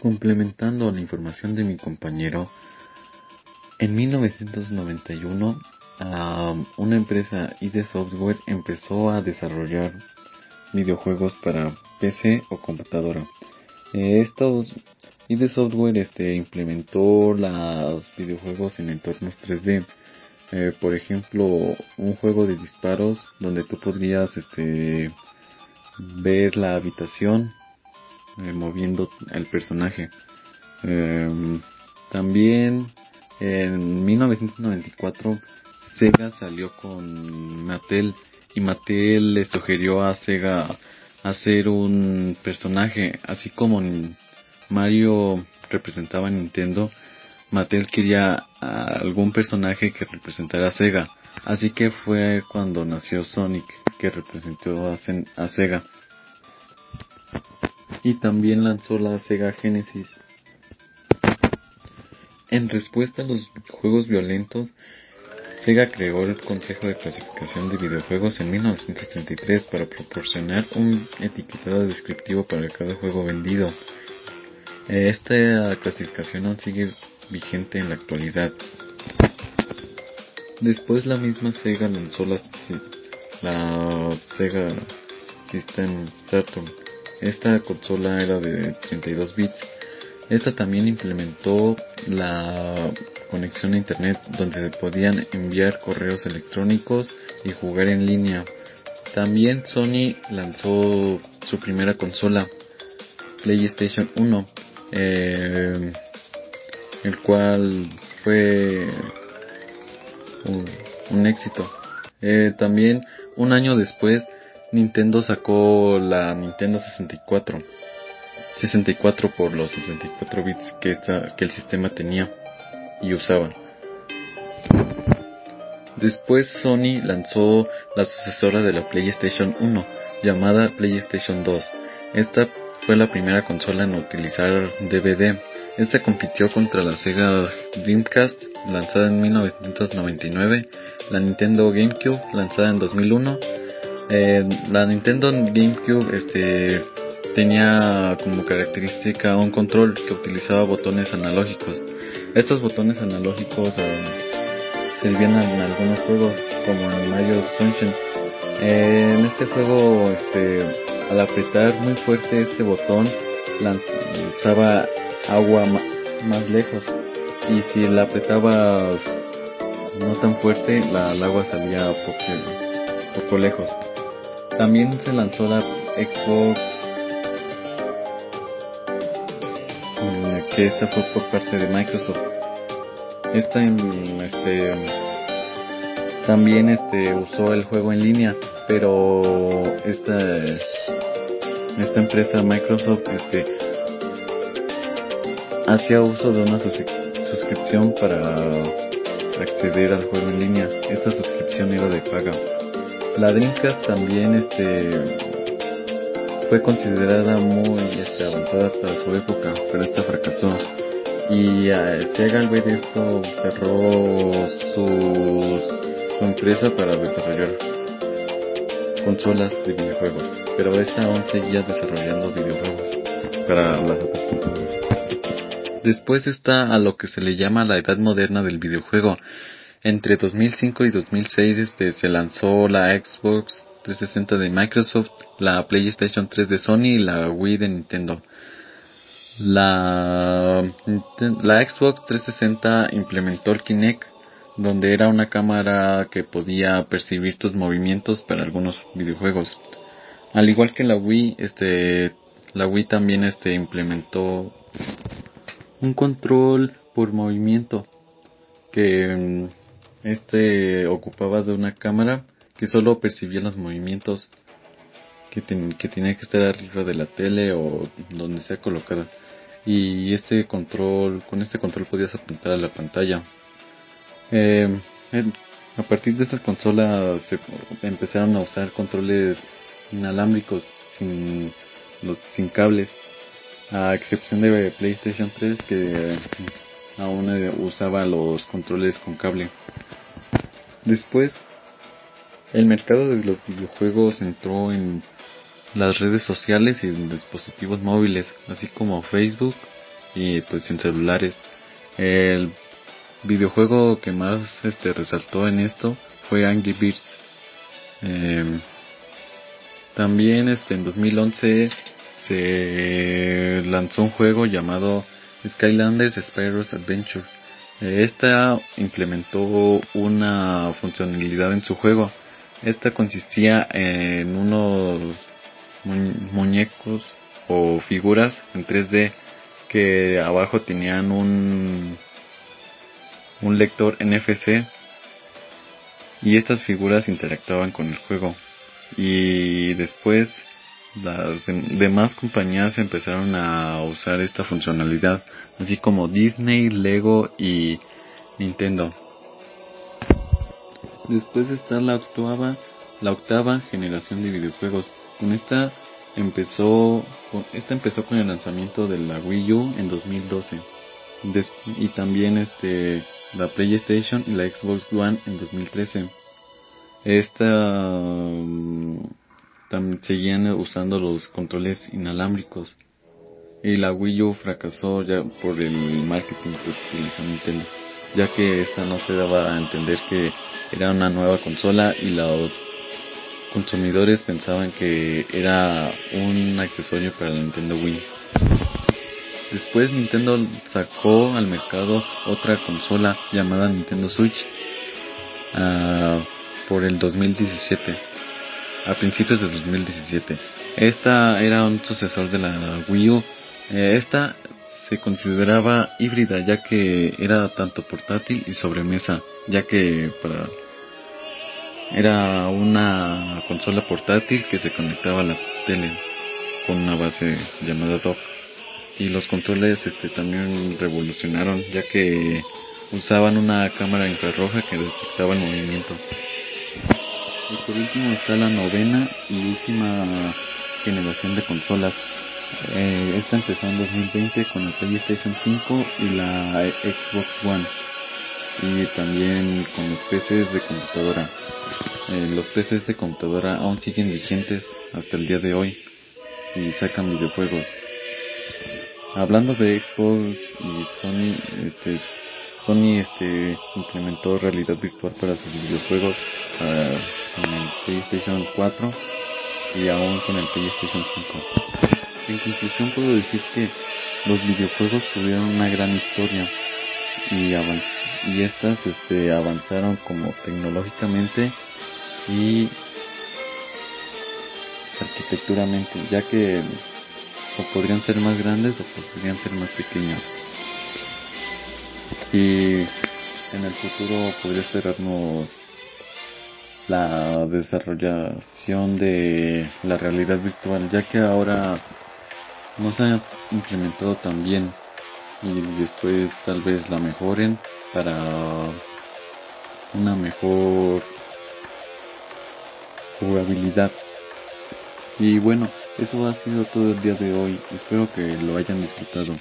Complementando la información de mi compañero, en 1991 una empresa ID Software empezó a desarrollar videojuegos para PC o computadora. Eh, estos ID Software este, implementó los videojuegos en entornos 3D. Eh, por ejemplo, un juego de disparos donde tú podrías este, ver la habitación eh, moviendo el personaje. Em, también en 1994 Sega salió con Mattel y Mattel le sugirió a Sega hacer un personaje, así como Mario representaba a Nintendo, Mattel quería algún personaje que representara a Sega, así que fue cuando nació Sonic, que representó a, Sega. Y también lanzó la Sega Genesis. En respuesta a los juegos violentos, Sega creó el Consejo de Clasificación de Videojuegos en 1933 para proporcionar un etiquetado descriptivo para cada juego vendido. Esta clasificación aún sigue vigente en la actualidad. Después la misma Sega lanzó la, la Sega System Saturn. Esta consola era de 32 bits. Esta también implementó la conexión a internet donde se podían enviar correos electrónicos y jugar en línea. También Sony lanzó su primera consola, PlayStation 1, eh, el cual fue un, éxito. Eh, también un año después Nintendo sacó la Nintendo 64. 64 por los 64 bits que, esta, que el sistema tenía y usaba. Después Sony lanzó la sucesora de la PlayStation 1, llamada PlayStation 2. Esta fue la primera consola en utilizar DVD. Esta compitió contra la Sega Dreamcast, lanzada en 1999, la Nintendo GameCube, lanzada en 2001. Eh, la Nintendo GameCube este, tenía como característica un control que utilizaba botones analógicos. Estos botones analógicos eh, servían en algunos juegos como en Mario Sunshine. Eh, en este juego, este, al apretar muy fuerte este botón, lanzaba agua más lejos y si la apretabas no tan fuerte, la, el agua salía poco, poco lejos. También se lanzó la Xbox que esta fue por parte de Microsoft. Esta este también este usó el juego en línea, pero esta esta empresa Microsoft este hacía uso de una suscripción para acceder al juego en línea. Esta suscripción era de paga. La Dreamcast también este fue considerada muy este, avanzada para su época, pero esta fracasó. Y Sega al ver esto cerró su, su empresa para desarrollar consolas de videojuegos, pero esta aún seguía desarrollando videojuegos para las otras. Después está a lo que se le llama la edad moderna del videojuego. Entre 2005 y 2006 este, se lanzó la Xbox 360 de Microsoft, la PlayStation 3 de Sony y la Wii de Nintendo. La, la Xbox 360 implementó el Kinect, donde era una cámara que podía percibir tus movimientos para algunos videojuegos. Al igual que la Wii, este, la Wii también este, implementó un control por movimiento que mm, este ocupaba de una cámara que solo percibía los movimientos que, que tenía que estar arriba de la tele o donde sea colocada. Y este control, con este control podías apuntar a la pantalla. Eh, a partir de estas consolas se empezaron a usar controles inalámbricos sin, sin cables, a excepción de PlayStation 3 que aún usaba los controles con cable. Después el mercado de los videojuegos entró en las redes sociales y en dispositivos móviles, así como Facebook y pues en celulares. El videojuego que más este resaltó en esto fue Angry Birds. Em, también este en 2011 se lanzó un juego llamado Skylanders Spyro's Adventure. Esta implementó una funcionalidad en su juego. Esta consistía en unos muñecos o figuras en 3D que abajo tenían un un lector NFC y estas figuras interactuaban con el juego y después las demás compañías empezaron a usar esta funcionalidad así como Disney, Lego y Nintendo. Después está la octava la octava generación de videojuegos. Con esta empezó esta empezó con el lanzamiento de la Wii U en 2012 y también este la PlayStation y la Xbox One en 2013. Esta seguían usando los controles inalámbricos y la Wii U fracasó ya por el marketing que utilizó Nintendo, ya que esta no se daba a entender que era una nueva consola y los consumidores pensaban que era un accesorio para la Nintendo Wii. Después Nintendo sacó al mercado otra consola llamada Nintendo Switch uh, por el 2017, a principios de 2017. Esta era un sucesor de la Wii U. Eh, esta se consideraba híbrida ya que era tanto portátil y sobremesa, ya que para era una consola portátil que se conectaba a la tele con una base llamada dock y los controles este también revolucionaron ya que usaban una cámara infrarroja que detectaba el movimiento y por último está la novena y última generación de consolas. Eh, esta empezó en 2020 con el PlayStation 5 y la Xbox One. Y también con los PCs de computadora. Eh, los PCs de computadora aún siguen vigentes hasta el día de hoy y sacan videojuegos. Hablando de Xbox y Sony, este, Sony este, implementó realidad virtual para sus videojuegos uh, con el PlayStation 4 y aún con el PlayStation 5. En conclusión puedo decir que los videojuegos tuvieron una gran historia y, y estas este, avanzaron como tecnológicamente y arquitecturamente, ya que o podrían ser más grandes o podrían ser más pequeños. Y en el futuro podría esperarnos la desarrollación de la realidad virtual, ya que ahora no se ha implementado tan bien y después tal vez la mejoren para una mejor jugabilidad. Y bueno, eso ha sido todo el día de hoy. Espero que lo hayan disfrutado.